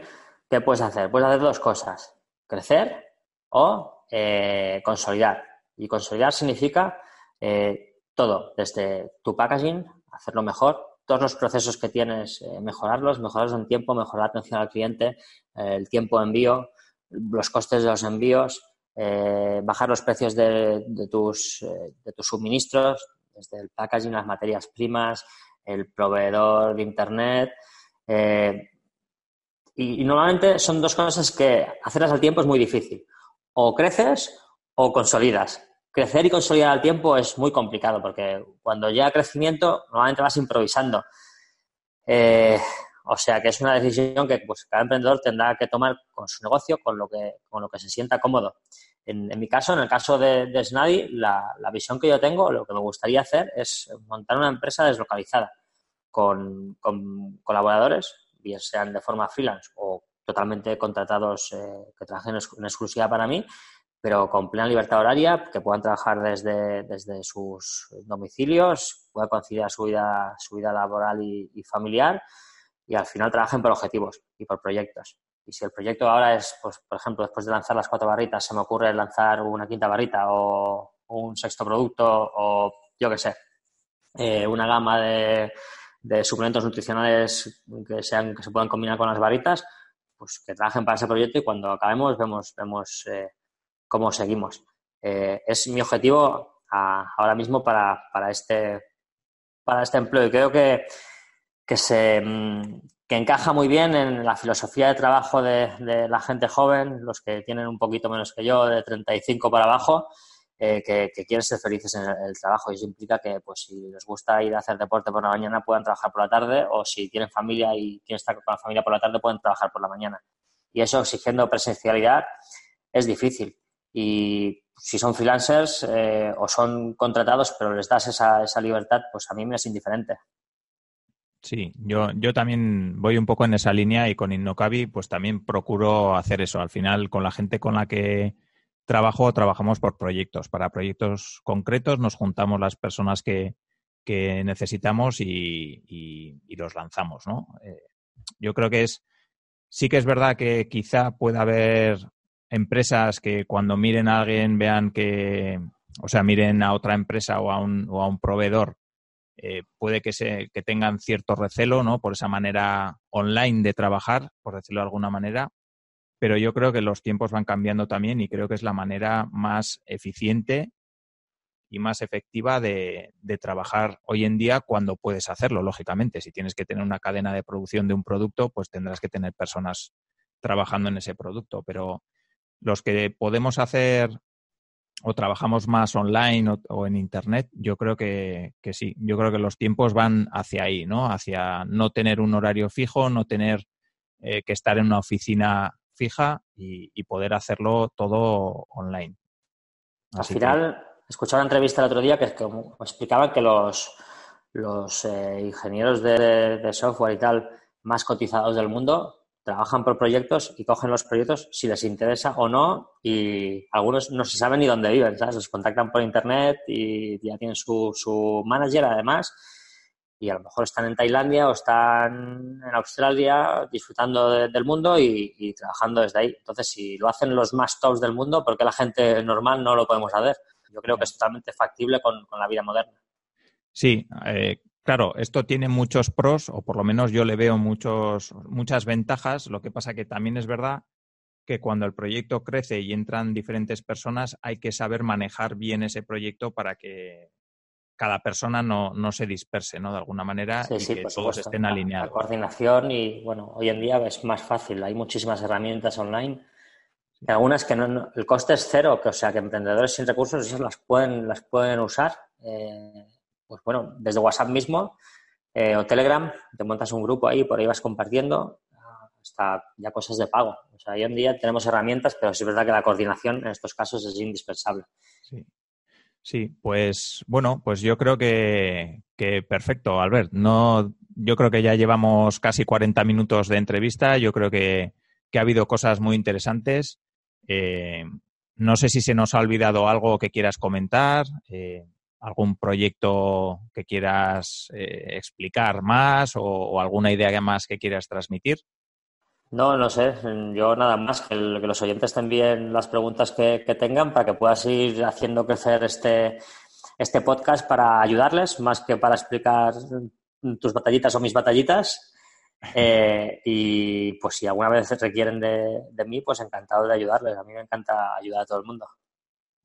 [SPEAKER 2] ¿qué puedes hacer? Puedes hacer dos cosas, crecer o eh, consolidar. Y consolidar significa eh, todo, desde tu packaging, hacerlo mejor, todos los procesos que tienes, eh, mejorarlos, mejorarlos en tiempo, mejorar la atención al cliente, eh, el tiempo de envío, los costes de los envíos, eh, bajar los precios de, tus, de tus suministros, desde el packaging, las materias primas, el proveedor de Internet. y, normalmente son dos cosas que hacerlas al tiempo es muy difícil. O creces o consolidas crecer y consolidar al tiempo es muy complicado porque cuando llega crecimiento normalmente vas improvisando. Eh, o sea que es una decisión que pues, cada emprendedor tendrá que tomar con su negocio, con lo que, con lo que se sienta cómodo. En, mi caso, en el caso de, de Snadi, la, visión que yo tengo, lo que me gustaría hacer es montar una empresa deslocalizada con, colaboradores, bien sean de forma freelance o totalmente contratados eh, que trabajen en exclusiva para mí, pero con plena libertad horaria, que puedan trabajar desde, desde sus domicilios, puedan conciliar su vida, su vida laboral y, familiar y al final trabajen por objetivos y por proyectos. Y si el proyecto ahora es, pues, por ejemplo, después de lanzar las cuatro barritas, se me ocurre lanzar una quinta barrita o un sexto producto o yo qué sé, eh, una gama de, de, suplementos nutricionales que, sean, que se puedan combinar con las barritas, pues que trabajen para ese proyecto y cuando acabemos vemos, vemos eh, cómo seguimos. Eh, es mi objetivo ahora mismo para, este, para este empleo y creo que, que, se, mm, que encaja muy bien en la filosofía de trabajo de, la gente joven, los que tienen un poquito menos que yo, de 35 para abajo, eh, que, quieren ser felices en el, trabajo. Y eso implica que, pues, si les gusta ir a hacer deporte por la mañana, puedan trabajar por la tarde, o si tienen familia y quieren estar con la familia por la tarde, pueden trabajar por la mañana. Y eso exigiendo presencialidad es difícil y si son freelancers eh, o son contratados, pero les das esa, esa libertad, pues a mí me es indiferente.
[SPEAKER 1] Sí, yo, yo también voy un poco en esa línea y con Innocabi pues también procuro hacer eso. Al final, con la gente con la que trabajo, trabajamos por proyectos. Para proyectos concretos nos juntamos las personas que, que necesitamos y, y, los lanzamos, ¿no? Eh, yo creo que es, sí que es verdad que quizá pueda haber empresas que cuando miren a alguien vean que, o sea, miren a otra empresa o a un, o a un proveedor, eh, puede que, se, que tengan cierto recelo, ¿no? Por esa manera online de trabajar, por decirlo de alguna manera. Pero yo creo que los tiempos van cambiando también y creo que es la manera más eficiente y más efectiva de, de, trabajar hoy en día cuando puedes hacerlo, lógicamente. Si tienes que tener una cadena de producción de un producto, pues tendrás que tener personas trabajando en ese producto. Pero los que podemos hacer o trabajamos más online o, en Internet, yo creo que, sí. Yo creo que los tiempos van hacia ahí, ¿no? Hacia no tener un horario fijo, no tener eh, que estar en una oficina fija y, poder hacerlo todo online.
[SPEAKER 2] Al final, escuché una entrevista el otro día que, explicaban que los, los eh, ingenieros de, software y tal más cotizados del mundo trabajan por proyectos y cogen los proyectos si les interesa o no y algunos no se saben ni dónde viven, ¿sabes? Los contactan por internet y ya tienen su, su manager además y a lo mejor están en Tailandia o están en Australia disfrutando del mundo y, trabajando desde ahí. Entonces, si lo hacen los más tops del mundo, ¿por qué la gente normal no lo podemos hacer? Yo creo que es totalmente factible con, la vida moderna.
[SPEAKER 1] Sí, eh, claro, esto tiene muchos pros, o por lo menos yo le veo muchos, muchas ventajas. Lo que pasa que también es verdad que cuando el proyecto crece y entran diferentes personas, hay que saber manejar bien ese proyecto para que cada persona no, no se disperse, ¿no? De alguna manera y que todos estén alineados.
[SPEAKER 2] La, coordinación y, bueno, hoy en día es más fácil. Hay muchísimas herramientas online. algunas que no, el coste es cero, que o sea que emprendedores sin recursos esas las pueden, las pueden usar. Eh, pues bueno, desde WhatsApp mismo eh, o Telegram, te montas un grupo ahí, por ahí vas compartiendo hasta ya cosas de pago. O sea, hoy en día tenemos herramientas, pero sí es verdad que la coordinación en estos casos es indispensable.
[SPEAKER 1] Sí. Sí, pues bueno, pues yo creo que, perfecto, Albert. No, yo creo que ya llevamos casi 40 minutos de entrevista. Yo creo que, ha habido cosas muy interesantes. Eh, no sé si se nos ha olvidado algo que quieras comentar, eh, algún proyecto que quieras eh, explicar más o, alguna idea más que quieras transmitir.
[SPEAKER 2] No, no sé. Yo nada más que, los oyentes te envíen las preguntas que, tengan para que puedas ir haciendo crecer este, este podcast para ayudarles, más que para explicar tus batallitas o mis batallitas. [laughs] Eh, y pues si alguna vez requieren de, mí, pues encantado de ayudarles. A mí me encanta ayudar a todo el mundo.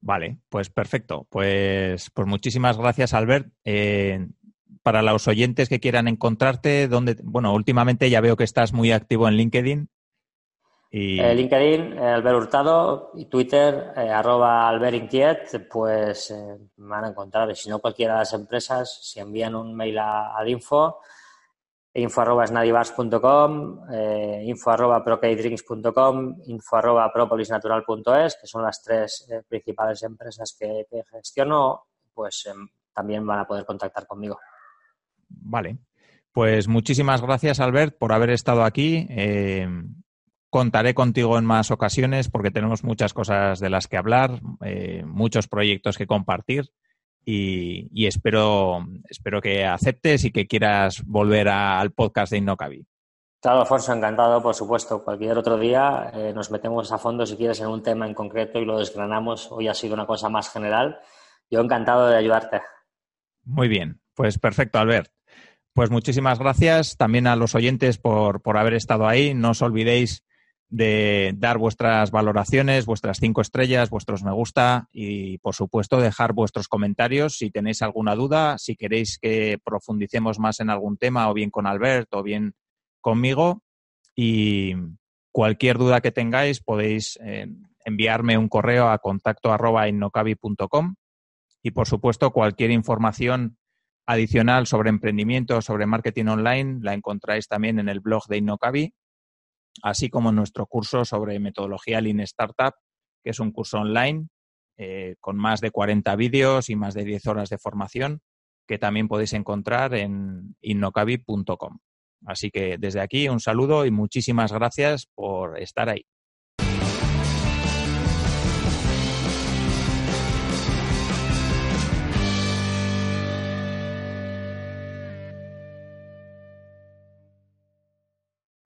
[SPEAKER 1] Vale, pues perfecto. Pues, pues muchísimas gracias, Albert. Eh, para los oyentes que quieran encontrarte, donde, bueno, últimamente ya veo que estás muy activo en LinkedIn.
[SPEAKER 2] Y... Eh, LinkedIn, eh, Albert Hurtado, y Twitter, eh, arroba Albert pues me van a encontrar. Si no, cualquiera de las empresas, si envían un mail al info, info arroba snadivars.com, info arroba info arroba propolisnatural.es, que son las tres principales empresas que, que gestiono, pues em, también van a poder contactar conmigo.
[SPEAKER 1] Vale. Pues muchísimas gracias, Albert, por haber estado aquí. Eh, contaré contigo en más ocasiones porque tenemos muchas cosas de las que hablar, eh, muchos proyectos que compartir y, espero, espero que aceptes y que quieras volver al podcast de Innocabi.
[SPEAKER 2] Claro, Alfonso, encantado, por supuesto. Cualquier otro día eh, nos metemos a fondo, si quieres, en un tema en concreto y lo desgranamos. Hoy ha sido una cosa más general. Yo encantado de ayudarte.
[SPEAKER 1] Muy bien, pues perfecto, Albert. Pues muchísimas gracias también a los oyentes por, por haber estado ahí. No os olvidéis de dar vuestras valoraciones, vuestras cinco estrellas, vuestros me gusta y, por supuesto, dejar vuestros comentarios. Si tenéis alguna duda, si queréis que profundicemos más en algún tema, o bien con Albert o bien conmigo. Y cualquier duda que tengáis, podéis eh, enviarme un correo a contacto arroba y, por supuesto, cualquier información adicional sobre emprendimiento, sobre marketing online, la encontráis también en el blog de Innocabi, así como nuestro curso sobre metodología Lean Startup, que es un curso online eh, con más de 40 vídeos y más de 10 horas de formación, que también podéis encontrar en innocabi.com. Así que desde aquí un saludo y muchísimas gracias por estar ahí.